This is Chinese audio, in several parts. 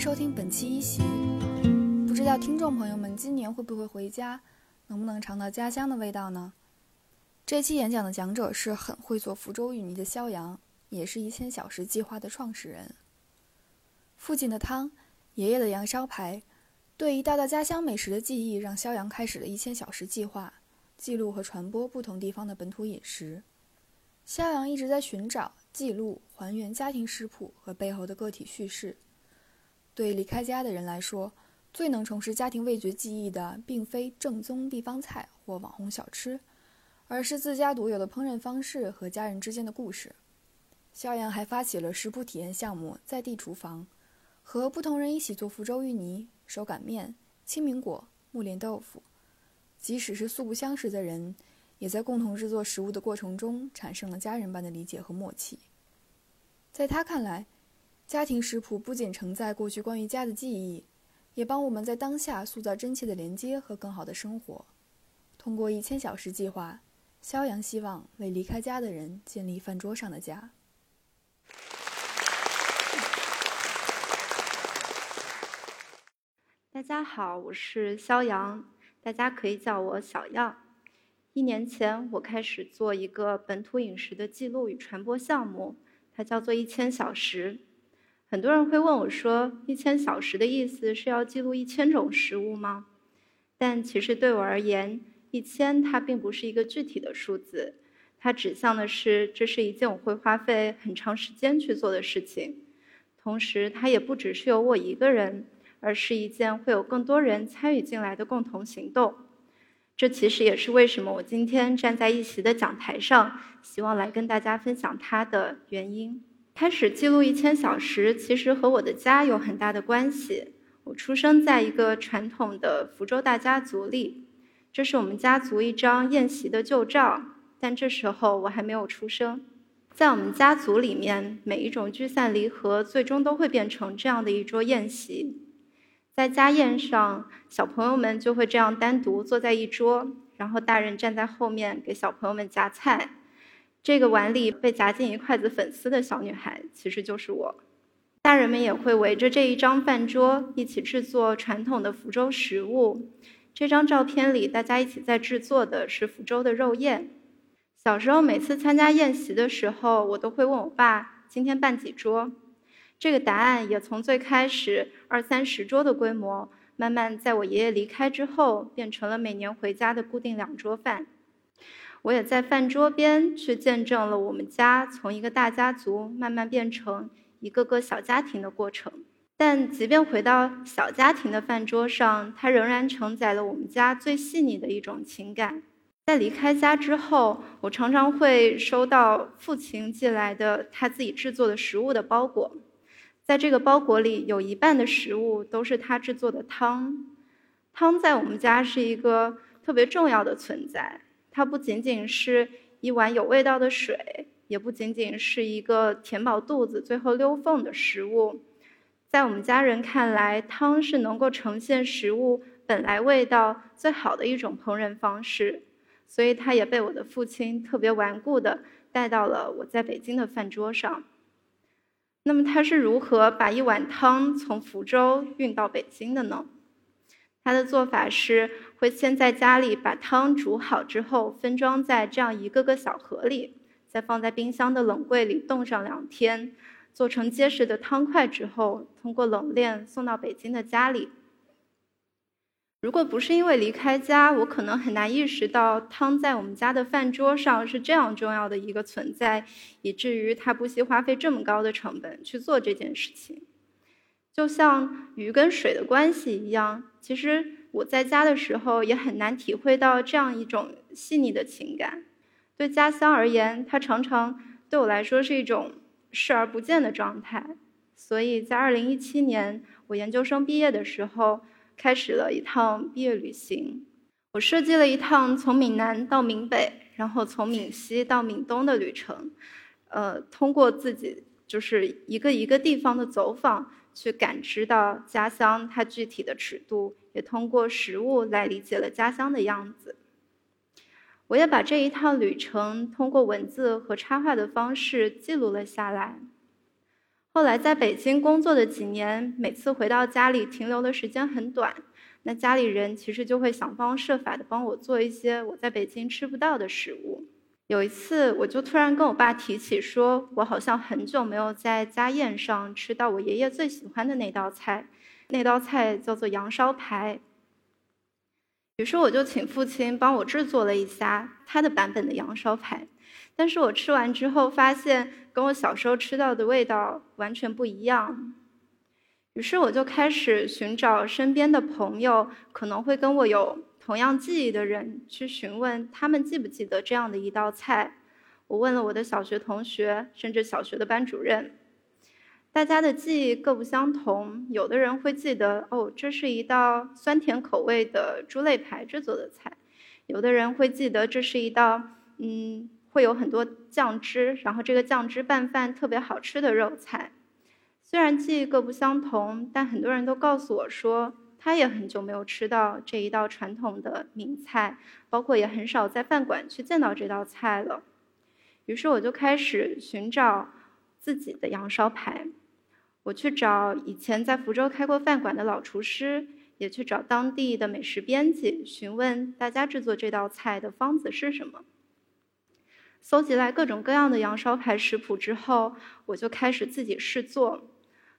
收听本期一席。不知道听众朋友们今年会不会回家，能不能尝到家乡的味道呢？这期演讲的讲者是很会做福州芋泥的肖阳，也是一千小时计划的创始人。父亲的汤，爷爷的羊烧排，对一道道家乡美食的记忆，让肖阳开始了一千小时计划，记录和传播不同地方的本土饮食。肖阳一直在寻找。记录、还原家庭食谱和背后的个体叙事。对离开家的人来说，最能重拾家庭味觉记忆的，并非正宗地方菜或网红小吃，而是自家独有的烹饪方式和家人之间的故事。肖阳还发起了食谱体验项目“在地厨房”，和不同人一起做福州芋泥、手擀面、青苹果、木莲豆腐。即使是素不相识的人。也在共同制作食物的过程中产生了家人般的理解和默契。在他看来，家庭食谱不仅承载过去关于家的记忆，也帮我们在当下塑造真切的连接和更好的生活。通过一千小时计划，肖阳希望为离开家的人建立饭桌上的家。大家好，我是肖阳，大家可以叫我小样。一年前，我开始做一个本土饮食的记录与传播项目，它叫做“一千小时”。很多人会问我说：“一千小时的意思是要记录一千种食物吗？”但其实对我而言，一千它并不是一个具体的数字，它指向的是这是一件我会花费很长时间去做的事情。同时，它也不只是由我一个人，而是一件会有更多人参与进来的共同行动。这其实也是为什么我今天站在一席的讲台上，希望来跟大家分享它的原因。开始记录一千小时，其实和我的家有很大的关系。我出生在一个传统的福州大家族里，这是我们家族一张宴席的旧照，但这时候我还没有出生。在我们家族里面，每一种聚散离合，最终都会变成这样的一桌宴席。在家宴上，小朋友们就会这样单独坐在一桌，然后大人站在后面给小朋友们夹菜。这个碗里被夹进一筷子粉丝的小女孩，其实就是我。大人们也会围着这一张饭桌一起制作传统的福州食物。这张照片里，大家一起在制作的是福州的肉宴。小时候，每次参加宴席的时候，我都会问我爸：“今天办几桌？”这个答案也从最开始二三十桌的规模，慢慢在我爷爷离开之后，变成了每年回家的固定两桌饭。我也在饭桌边去见证了我们家从一个大家族慢慢变成一个个小家庭的过程。但即便回到小家庭的饭桌上，它仍然承载了我们家最细腻的一种情感。在离开家之后，我常常会收到父亲寄来的他自己制作的食物的包裹。在这个包裹里，有一半的食物都是他制作的汤。汤在我们家是一个特别重要的存在。它不仅仅是一碗有味道的水，也不仅仅是一个填饱肚子最后溜缝的食物。在我们家人看来，汤是能够呈现食物本来味道最好的一种烹饪方式。所以，它也被我的父亲特别顽固地带到了我在北京的饭桌上。那么他是如何把一碗汤从福州运到北京的呢？他的做法是会先在家里把汤煮好之后，分装在这样一个个小盒里，再放在冰箱的冷柜里冻上两天，做成结实的汤块之后，通过冷链送到北京的家里。如果不是因为离开家，我可能很难意识到汤在我们家的饭桌上是这样重要的一个存在，以至于他不惜花费这么高的成本去做这件事情。就像鱼跟水的关系一样，其实我在家的时候也很难体会到这样一种细腻的情感。对家乡而言，它常常对我来说是一种视而不见的状态。所以在2017年我研究生毕业的时候。开始了一趟毕业旅行，我设计了一趟从闽南到闽北，然后从闽西到闽东的旅程。呃，通过自己就是一个一个地方的走访，去感知到家乡它具体的尺度，也通过食物来理解了家乡的样子。我也把这一趟旅程通过文字和插画的方式记录了下来。后来在北京工作的几年，每次回到家里停留的时间很短，那家里人其实就会想方设法的帮我做一些我在北京吃不到的食物。有一次，我就突然跟我爸提起，说我好像很久没有在家宴上吃到我爷爷最喜欢的那道菜，那道菜叫做羊烧排。于是我就请父亲帮我制作了一下他的版本的羊烧排，但是我吃完之后发现跟我小时候吃到的味道完全不一样。于是我就开始寻找身边的朋友，可能会跟我有。同样记忆的人去询问他们记不记得这样的一道菜。我问了我的小学同学，甚至小学的班主任，大家的记忆各不相同。有的人会记得，哦，这是一道酸甜口味的猪肋排制作的菜；有的人会记得，这是一道嗯，会有很多酱汁，然后这个酱汁拌饭特别好吃的肉菜。虽然记忆各不相同，但很多人都告诉我说。他也很久没有吃到这一道传统的名菜，包括也很少在饭馆去见到这道菜了。于是我就开始寻找自己的羊烧排，我去找以前在福州开过饭馆的老厨师，也去找当地的美食编辑，询问大家制作这道菜的方子是什么。搜集来各种各样的羊烧排食谱之后，我就开始自己试做，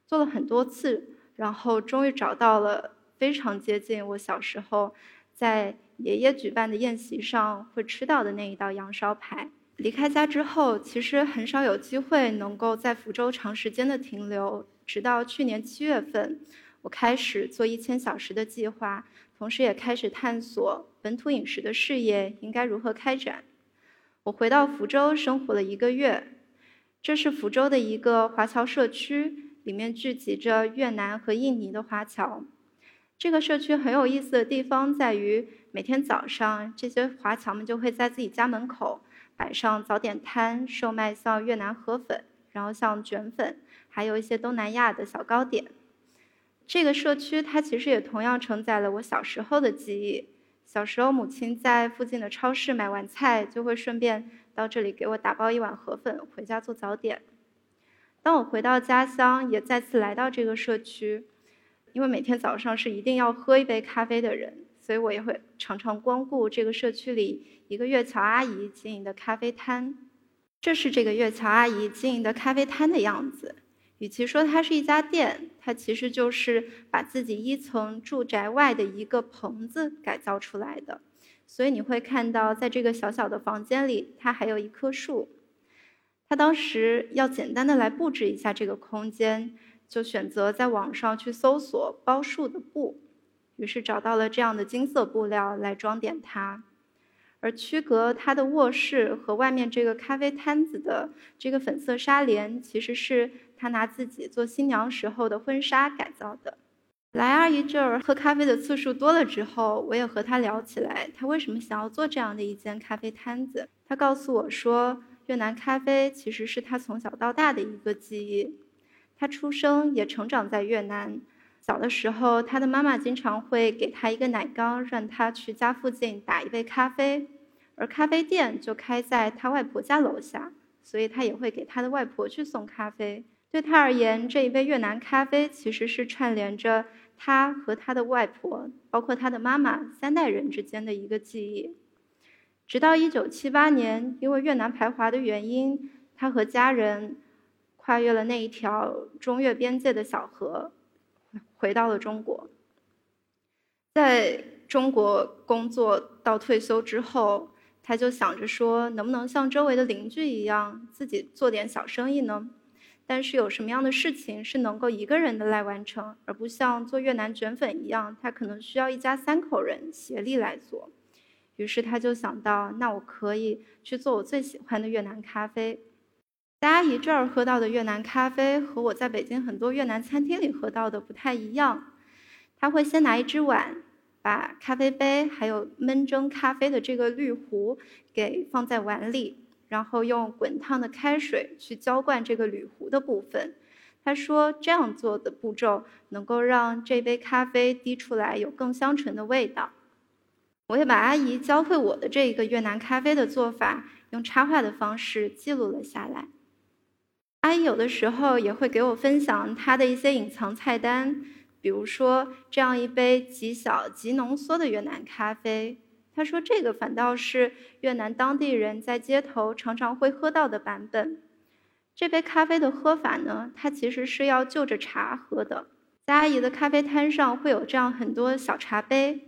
做了很多次，然后终于找到了。非常接近我小时候在爷爷举办的宴席上会吃到的那一道羊烧排。离开家之后，其实很少有机会能够在福州长时间的停留。直到去年七月份，我开始做一千小时的计划，同时也开始探索本土饮食的事业应该如何开展。我回到福州生活了一个月，这是福州的一个华侨社区，里面聚集着越南和印尼的华侨。这个社区很有意思的地方在于，每天早上这些华侨们就会在自己家门口摆上早点摊，售卖像越南河粉，然后像卷粉，还有一些东南亚的小糕点。这个社区它其实也同样承载了我小时候的记忆。小时候，母亲在附近的超市买完菜，就会顺便到这里给我打包一碗河粉回家做早点。当我回到家乡，也再次来到这个社区。因为每天早上是一定要喝一杯咖啡的人，所以我也会常常光顾这个社区里一个月桥阿姨经营的咖啡摊。这是这个月桥阿姨经营的咖啡摊的样子。与其说它是一家店，它其实就是把自己一层住宅外的一个棚子改造出来的。所以你会看到，在这个小小的房间里，它还有一棵树。他当时要简单的来布置一下这个空间。就选择在网上去搜索包树的布，于是找到了这样的金色布料来装点它。而区隔他的卧室和外面这个咖啡摊子的这个粉色纱帘，其实是他拿自己做新娘时候的婚纱改造的。来阿姨这儿喝咖啡的次数多了之后，我也和他聊起来，他为什么想要做这样的一间咖啡摊子？他告诉我说，越南咖啡其实是他从小到大的一个记忆。他出生也成长在越南，小的时候，他的妈妈经常会给他一个奶缸，让他去家附近打一杯咖啡，而咖啡店就开在他外婆家楼下，所以他也会给他的外婆去送咖啡。对他而言，这一杯越南咖啡其实是串联着他和他的外婆，包括他的妈妈三代人之间的一个记忆。直到一九七八年，因为越南排华的原因，他和家人。跨越了那一条中越边界的小河，回到了中国。在中国工作到退休之后，他就想着说，能不能像周围的邻居一样，自己做点小生意呢？但是有什么样的事情是能够一个人的来完成，而不像做越南卷粉一样，他可能需要一家三口人协力来做。于是他就想到，那我可以去做我最喜欢的越南咖啡。在阿姨这儿喝到的越南咖啡和我在北京很多越南餐厅里喝到的不太一样。他会先拿一只碗，把咖啡杯还有焖蒸咖啡的这个滤壶给放在碗里，然后用滚烫的开水去浇灌这个铝壶的部分。他说这样做的步骤能够让这杯咖啡滴出来有更香醇的味道。我也把阿姨教会我的这一个越南咖啡的做法，用插画的方式记录了下来。阿阿姨有的时候也会给我分享他的一些隐藏菜单，比如说这样一杯极小极浓缩的越南咖啡。他说这个反倒是越南当地人在街头常常会喝到的版本。这杯咖啡的喝法呢，它其实是要就着茶喝的。在阿姨的咖啡摊上会有这样很多小茶杯。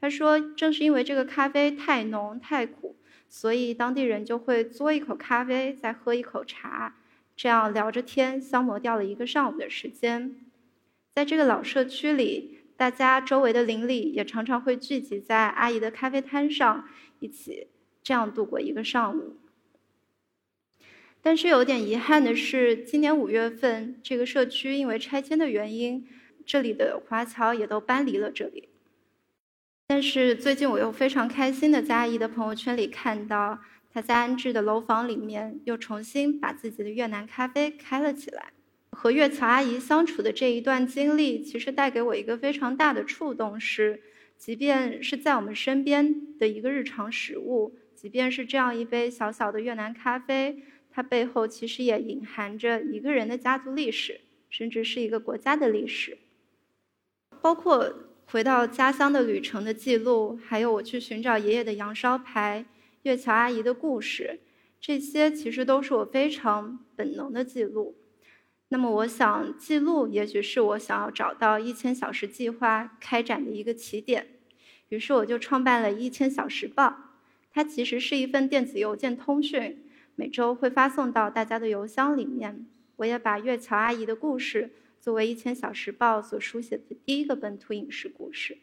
他说，正是因为这个咖啡太浓太苦，所以当地人就会嘬一口咖啡，再喝一口茶，这样聊着天，消磨掉了一个上午的时间。在这个老社区里，大家周围的邻里也常常会聚集在阿姨的咖啡摊上，一起这样度过一个上午。但是有点遗憾的是，今年五月份，这个社区因为拆迁的原因，这里的华侨也都搬离了这里。但是最近我又非常开心的在阿姨的朋友圈里看到，他在安置的楼房里面又重新把自己的越南咖啡开了起来。和月桥阿姨相处的这一段经历，其实带给我一个非常大的触动，是，即便是在我们身边的一个日常食物，即便是这样一杯小小的越南咖啡。它背后其实也隐含着一个人的家族历史，甚至是一个国家的历史。包括回到家乡的旅程的记录，还有我去寻找爷爷的羊烧牌、月桥阿姨的故事，这些其实都是我非常本能的记录。那么，我想记录，也许是我想要找到一千小时计划开展的一个起点。于是，我就创办了一千小时报，它其实是一份电子邮件通讯。每周会发送到大家的邮箱里面。我也把月桥阿姨的故事作为《一千小时报》所书写的第一个本土影视故事。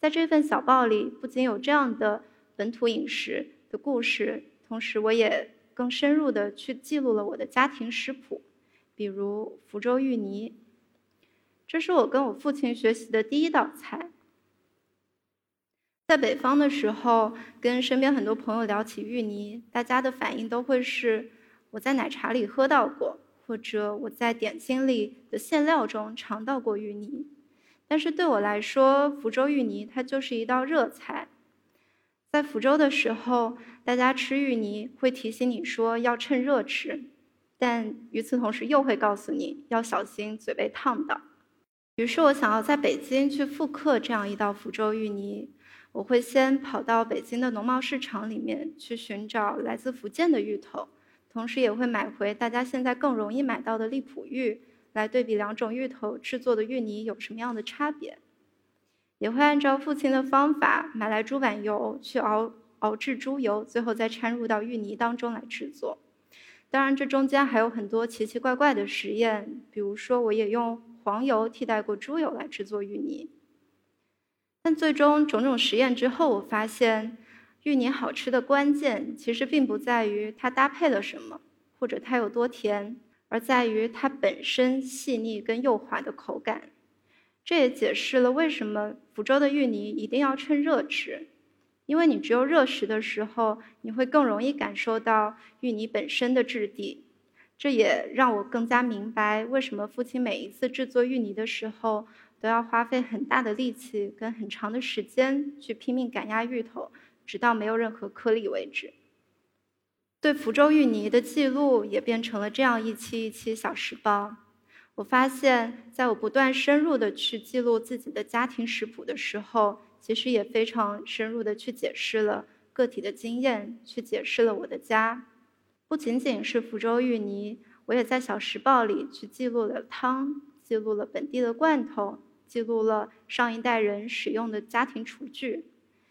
在这份小报里，不仅有这样的本土饮食的故事，同时我也更深入的去记录了我的家庭食谱，比如福州芋泥，这是我跟我父亲学习的第一道菜。在北方的时候，跟身边很多朋友聊起芋泥，大家的反应都会是我在奶茶里喝到过，或者我在点心里的馅料中尝到过芋泥。但是对我来说，福州芋泥它就是一道热菜。在福州的时候，大家吃芋泥会提醒你说要趁热吃，但与此同时又会告诉你要小心嘴被烫到。于是我想要在北京去复刻这样一道福州芋泥。我会先跑到北京的农贸市场里面去寻找来自福建的芋头，同时也会买回大家现在更容易买到的荔浦芋，来对比两种芋头制作的芋泥有什么样的差别。也会按照父亲的方法买来猪板油去熬熬制猪油，最后再掺入到芋泥当中来制作。当然，这中间还有很多奇奇怪怪的实验，比如说我也用黄油替代过猪油来制作芋泥。但最终种种实验之后，我发现芋泥好吃的关键其实并不在于它搭配了什么，或者它有多甜，而在于它本身细腻跟幼滑的口感。这也解释了为什么福州的芋泥一定要趁热吃，因为你只有热食的时候，你会更容易感受到芋泥本身的质地。这也让我更加明白为什么父亲每一次制作芋泥的时候。都要花费很大的力气跟很长的时间去拼命赶压芋头，直到没有任何颗粒为止。对福州芋泥的记录也变成了这样一期一期小食报。我发现，在我不断深入的去记录自己的家庭食谱的时候，其实也非常深入的去解释了个体的经验，去解释了我的家。不仅仅是福州芋泥，我也在小时报里去记录了汤，记录了本地的罐头。记录了上一代人使用的家庭厨具，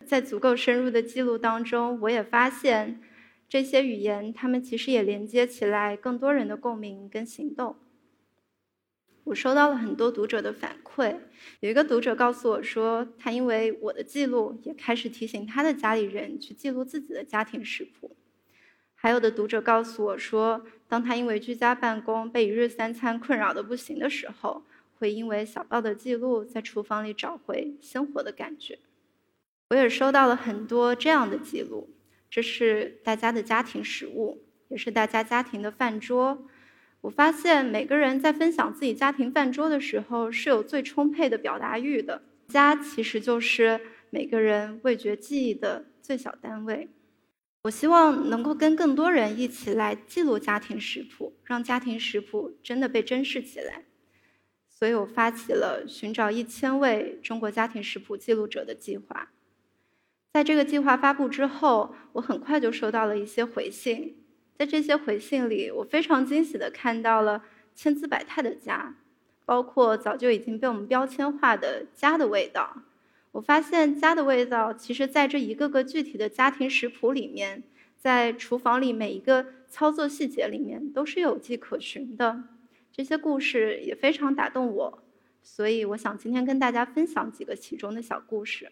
在足够深入的记录当中，我也发现这些语言，它们其实也连接起来更多人的共鸣跟行动。我收到了很多读者的反馈，有一个读者告诉我说，他因为我的记录，也开始提醒他的家里人去记录自己的家庭食谱。还有的读者告诉我说，当他因为居家办公被一日三餐困扰的不行的时候。会因为小报的记录，在厨房里找回生活的感觉。我也收到了很多这样的记录，这是大家的家庭食物，也是大家家庭的饭桌。我发现每个人在分享自己家庭饭桌的时候，是有最充沛的表达欲的。家其实就是每个人味觉记忆的最小单位。我希望能够跟更多人一起来记录家庭食谱，让家庭食谱真的被珍视起来。所以我发起了寻找一千位中国家庭食谱记录者的计划。在这个计划发布之后，我很快就收到了一些回信。在这些回信里，我非常惊喜地看到了千姿百态的家，包括早就已经被我们标签化的家的味道。我发现家的味道，其实在这一个个具体的家庭食谱里面，在厨房里每一个操作细节里面都是有迹可循的。这些故事也非常打动我，所以我想今天跟大家分享几个其中的小故事。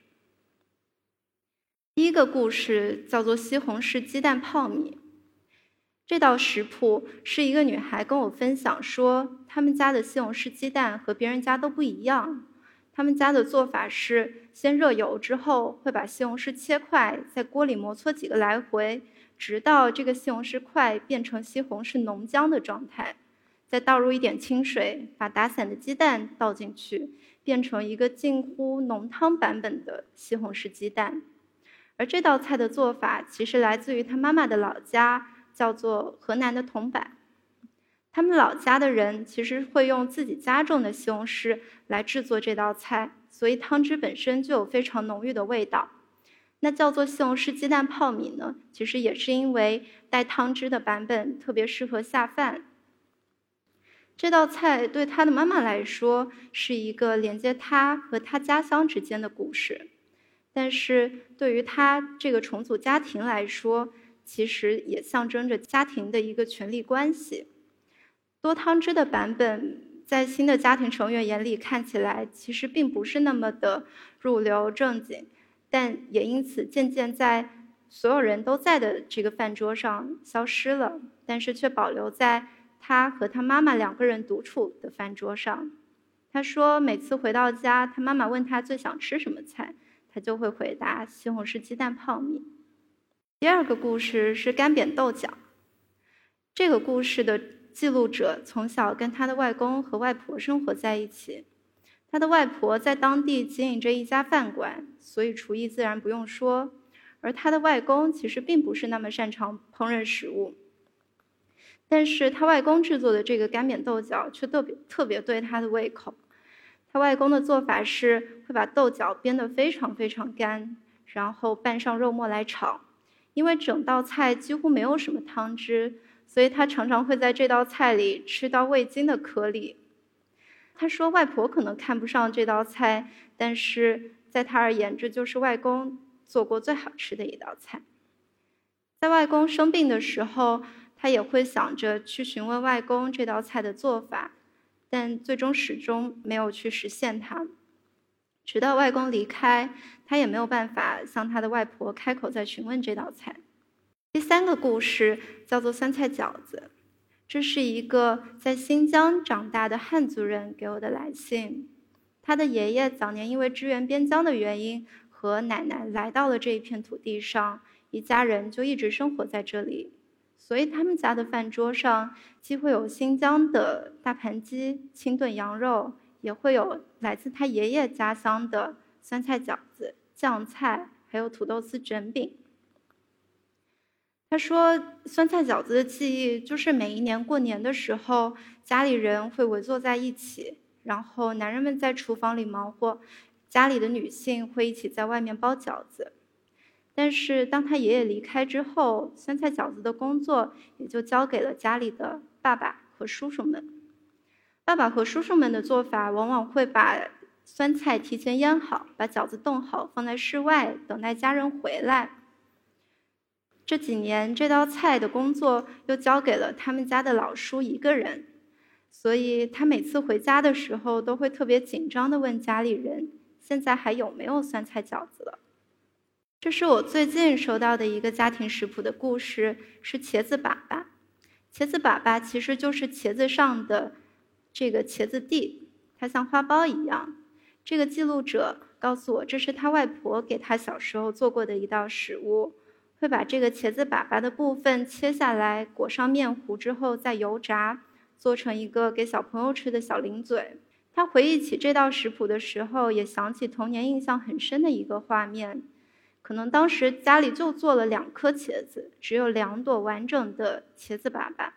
第一个故事叫做西红柿鸡蛋泡米。这道食谱是一个女孩跟我分享说，他们家的西红柿鸡蛋和别人家都不一样。他们家的做法是先热油，之后会把西红柿切块，在锅里摩搓几个来回，直到这个西红柿块变成西红柿浓浆的状态，再倒入一点清水，把打散的鸡蛋倒进去，变成一个近乎浓汤版本的西红柿鸡蛋。而这道菜的做法其实来自于他妈妈的老家，叫做河南的桐柏。他们老家的人其实会用自己家种的西红柿来制作这道菜，所以汤汁本身就有非常浓郁的味道。那叫做西红柿鸡蛋泡米呢，其实也是因为带汤汁的版本特别适合下饭。这道菜对他的妈妈来说是一个连接他和他家乡之间的故事，但是对于他这个重组家庭来说，其实也象征着家庭的一个权力关系。多汤汁的版本，在新的家庭成员眼里看起来其实并不是那么的入流正经，但也因此渐渐在所有人都在的这个饭桌上消失了，但是却保留在他和他妈妈两个人独处的饭桌上。他说，每次回到家，他妈妈问他最想吃什么菜，他就会回答西红柿鸡蛋泡米。第二个故事是干煸豆角，这个故事的。记录者从小跟他的外公和外婆生活在一起，他的外婆在当地经营着一家饭馆，所以厨艺自然不用说。而他的外公其实并不是那么擅长烹饪食物，但是他外公制作的这个干煸豆角却特别特别对他的胃口。他外公的做法是会把豆角煸得非常非常干，然后拌上肉末来炒，因为整道菜几乎没有什么汤汁。所以他常常会在这道菜里吃到味精的颗粒。他说，外婆可能看不上这道菜，但是在他而言，这就是外公做过最好吃的一道菜。在外公生病的时候，他也会想着去询问外公这道菜的做法，但最终始终没有去实现它。直到外公离开，他也没有办法向他的外婆开口再询问这道菜。第三个故事叫做酸菜饺子，这是一个在新疆长大的汉族人给我的来信。他的爷爷早年因为支援边疆的原因，和奶奶来到了这一片土地上，一家人就一直生活在这里。所以他们家的饭桌上既会有新疆的大盘鸡、清炖羊肉，也会有来自他爷爷家乡的酸菜饺子、酱菜，还有土豆丝卷饼。他说：“酸菜饺子的记忆就是每一年过年的时候，家里人会围坐在一起，然后男人们在厨房里忙活，家里的女性会一起在外面包饺子。但是当他爷爷离开之后，酸菜饺子的工作也就交给了家里的爸爸和叔叔们。爸爸和叔叔们的做法往往会把酸菜提前腌好，把饺子冻好，放在室外等待家人回来。”这几年，这道菜的工作又交给了他们家的老叔一个人，所以他每次回家的时候都会特别紧张地问家里人：“现在还有没有酸菜饺子了？”这是我最近收到的一个家庭食谱的故事，是茄子粑粑。茄子粑粑其实就是茄子上的这个茄子蒂，它像花苞一样。这个记录者告诉我，这是他外婆给他小时候做过的一道食物。会把这个茄子粑粑的部分切下来，裹上面糊之后再油炸，做成一个给小朋友吃的小零嘴。他回忆起这道食谱的时候，也想起童年印象很深的一个画面，可能当时家里就做了两颗茄子，只有两朵完整的茄子粑粑。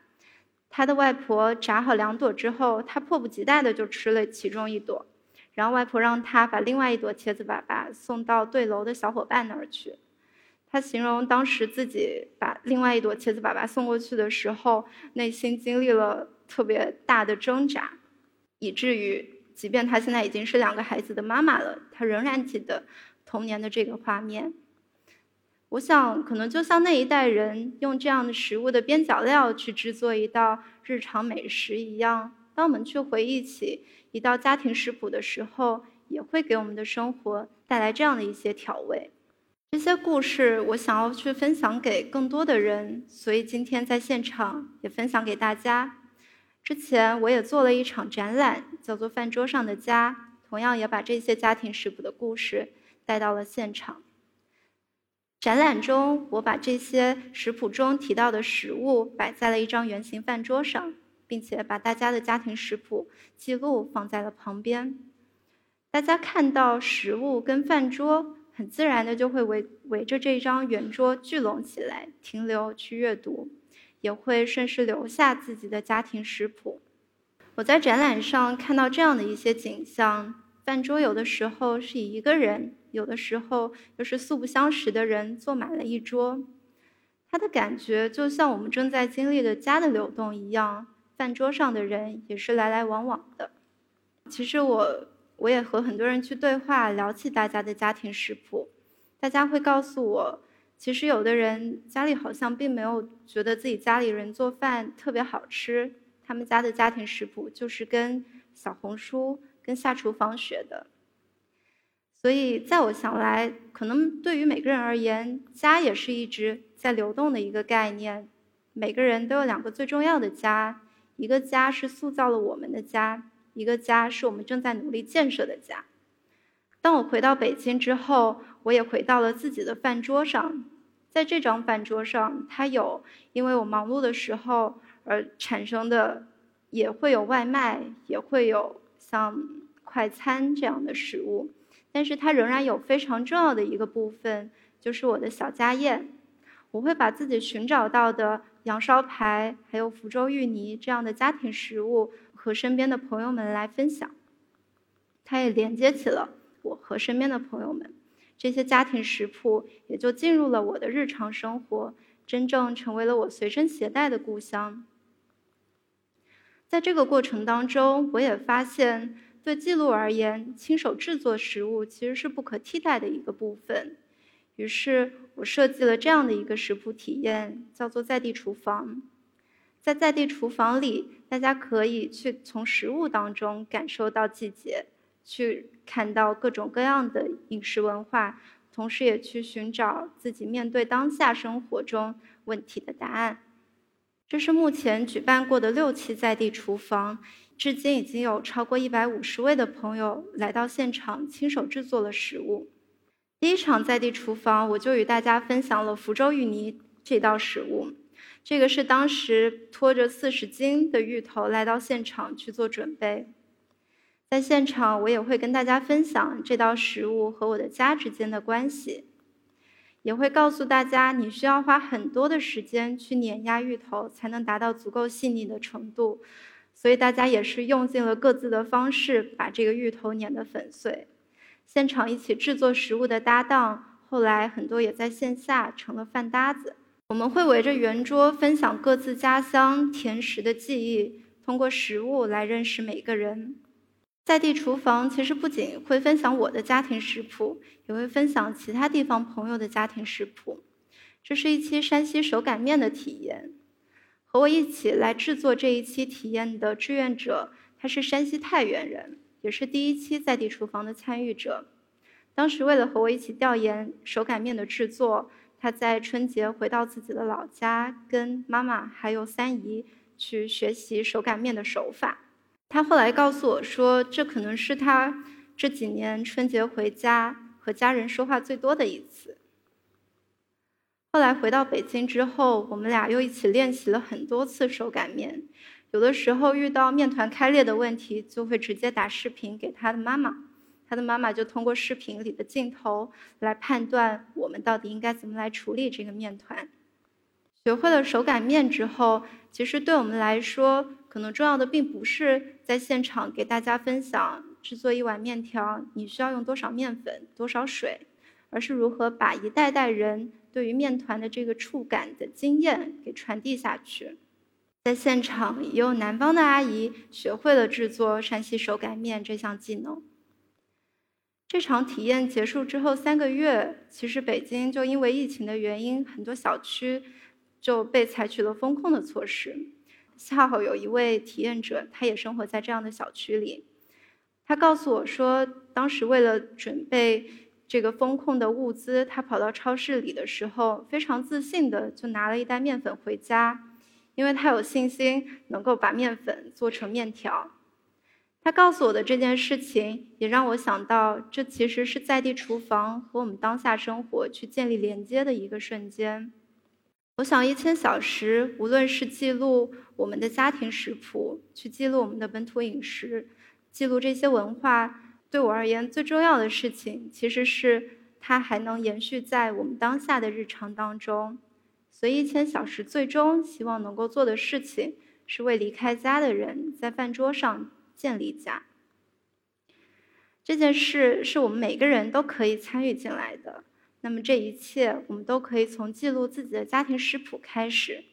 他的外婆炸好两朵之后，他迫不及待的就吃了其中一朵，然后外婆让他把另外一朵茄子粑粑送到对楼的小伙伴那儿去。他形容当时自己把另外一朵茄子粑粑送过去的时候，内心经历了特别大的挣扎，以至于即便他现在已经是两个孩子的妈妈了，他仍然记得童年的这个画面。我想，可能就像那一代人用这样的食物的边角料去制作一道日常美食一样，当我们去回忆起一道家庭食谱的时候，也会给我们的生活带来这样的一些调味。这些故事，我想要去分享给更多的人，所以今天在现场也分享给大家。之前我也做了一场展览，叫做《饭桌上的家》，同样也把这些家庭食谱的故事带到了现场。展览中，我把这些食谱中提到的食物摆在了一张圆形饭桌上，并且把大家的家庭食谱记录放在了旁边。大家看到食物跟饭桌，很自然的就会围围着这张圆桌聚拢起来，停留去阅读，也会顺势留下自己的家庭食谱。我在展览上看到这样的一些景象：饭桌有的时候是以一个人。有的时候，又是素不相识的人坐满了一桌，他的感觉就像我们正在经历的家的流动一样。饭桌上的人也是来来往往的。其实我我也和很多人去对话，聊起大家的家庭食谱，大家会告诉我，其实有的人家里好像并没有觉得自己家里人做饭特别好吃，他们家的家庭食谱就是跟小红书、跟下厨房学的。所以，在我想来，可能对于每个人而言，家也是一直在流动的一个概念。每个人都有两个最重要的家，一个家是塑造了我们的家，一个家是我们正在努力建设的家。当我回到北京之后，我也回到了自己的饭桌上，在这张饭桌上，它有因为我忙碌的时候而产生的，也会有外卖，也会有像快餐这样的食物。但是它仍然有非常重要的一个部分，就是我的小家宴。我会把自己寻找到的羊烧排，还有福州芋泥这样的家庭食物和身边的朋友们来分享。它也连接起了我和身边的朋友们，这些家庭食谱也就进入了我的日常生活，真正成为了我随身携带的故乡。在这个过程当中，我也发现。对记录而言，亲手制作食物其实是不可替代的一个部分。于是我设计了这样的一个食谱体验，叫做在地厨房。在在地厨房里，大家可以去从食物当中感受到季节，去看到各种各样的饮食文化，同时也去寻找自己面对当下生活中问题的答案。这是目前举办过的六期在地厨房。至今已经有超过一百五十位的朋友来到现场，亲手制作了食物。第一场在地厨房，我就与大家分享了福州芋泥这道食物。这个是当时拖着四十斤的芋头来到现场去做准备。在现场，我也会跟大家分享这道食物和我的家之间的关系，也会告诉大家，你需要花很多的时间去碾压芋头，才能达到足够细腻的程度。所以大家也是用尽了各自的方式，把这个芋头碾得粉碎。现场一起制作食物的搭档，后来很多也在线下成了饭搭子。我们会围着圆桌分享各自家乡甜食的记忆，通过食物来认识每个人。在地厨房其实不仅会分享我的家庭食谱，也会分享其他地方朋友的家庭食谱。这是一期山西手擀面的体验。和我一起来制作这一期体验的志愿者，他是山西太原人，也是第一期在地厨房的参与者。当时为了和我一起调研手擀面的制作，他在春节回到自己的老家，跟妈妈还有三姨去学习手擀面的手法。他后来告诉我说，这可能是他这几年春节回家和家人说话最多的一次。后来回到北京之后，我们俩又一起练习了很多次手擀面。有的时候遇到面团开裂的问题，就会直接打视频给他的妈妈，他的妈妈就通过视频里的镜头来判断我们到底应该怎么来处理这个面团。学会了手擀面之后，其实对我们来说，可能重要的并不是在现场给大家分享制作一碗面条你需要用多少面粉、多少水，而是如何把一代代人对于面团的这个触感的经验给传递下去。在现场，也有南方的阿姨学会了制作山西手擀面这项技能。这场体验结束之后三个月，其实北京就因为疫情的原因，很多小区就被采取了封控的措施。恰好有一位体验者，他也生活在这样的小区里，他告诉我说，当时为了准备这个封控的物资，他跑到超市里的时候，非常自信的就拿了一袋面粉回家。因为他有信心能够把面粉做成面条，他告诉我的这件事情也让我想到，这其实是在地厨房和我们当下生活去建立连接的一个瞬间。我想，一千小时，无论是记录我们的家庭食谱，去记录我们的本土饮食，记录这些文化，对我而言最重要的事情，其实是它还能延续在我们当下的日常当中。所以，一千小时最终希望能够做的事情，是为离开家的人在饭桌上建立家。这件事是我们每个人都可以参与进来的。那么，这一切我们都可以从记录自己的家庭食谱开始。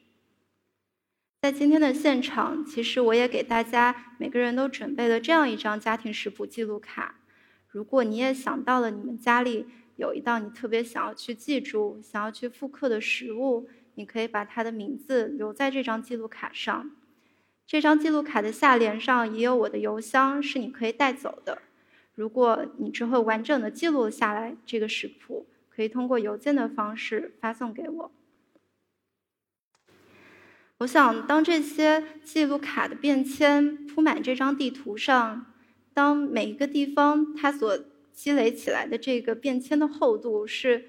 在今天的现场，其实我也给大家每个人都准备了这样一张家庭食谱记录卡。如果你也想到了你们家里，有一道你特别想要去记住、想要去复刻的食物，你可以把它的名字留在这张记录卡上。这张记录卡的下联上也有我的邮箱，是你可以带走的。如果你之后完整的记录下来这个食谱，可以通过邮件的方式发送给我。我想，当这些记录卡的便签铺满这张地图上，当每一个地方它所积累起来的这个便签的厚度是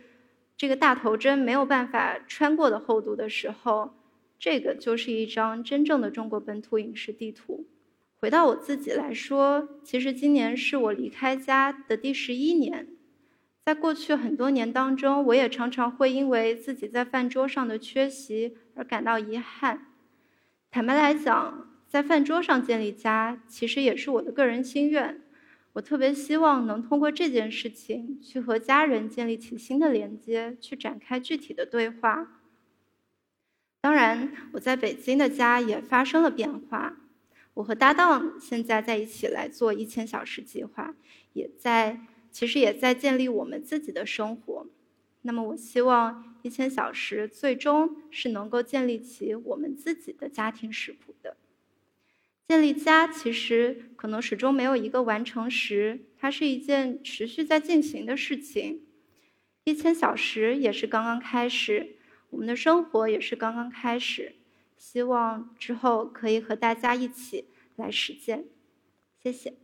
这个大头针没有办法穿过的厚度的时候，这个就是一张真正的中国本土饮食地图。回到我自己来说，其实今年是我离开家的第十一年，在过去很多年当中，我也常常会因为自己在饭桌上的缺席而感到遗憾。坦白来讲，在饭桌上建立家，其实也是我的个人心愿。我特别希望能通过这件事情去和家人建立起新的连接，去展开具体的对话。当然，我在北京的家也发生了变化。我和搭档现在在一起来做一千小时计划，也在其实也在建立我们自己的生活。那么，我希望一千小时最终是能够建立起我们自己的家庭食谱的。建立家其实可能始终没有一个完成时，它是一件持续在进行的事情。一千小时也是刚刚开始，我们的生活也是刚刚开始。希望之后可以和大家一起来实践，谢谢。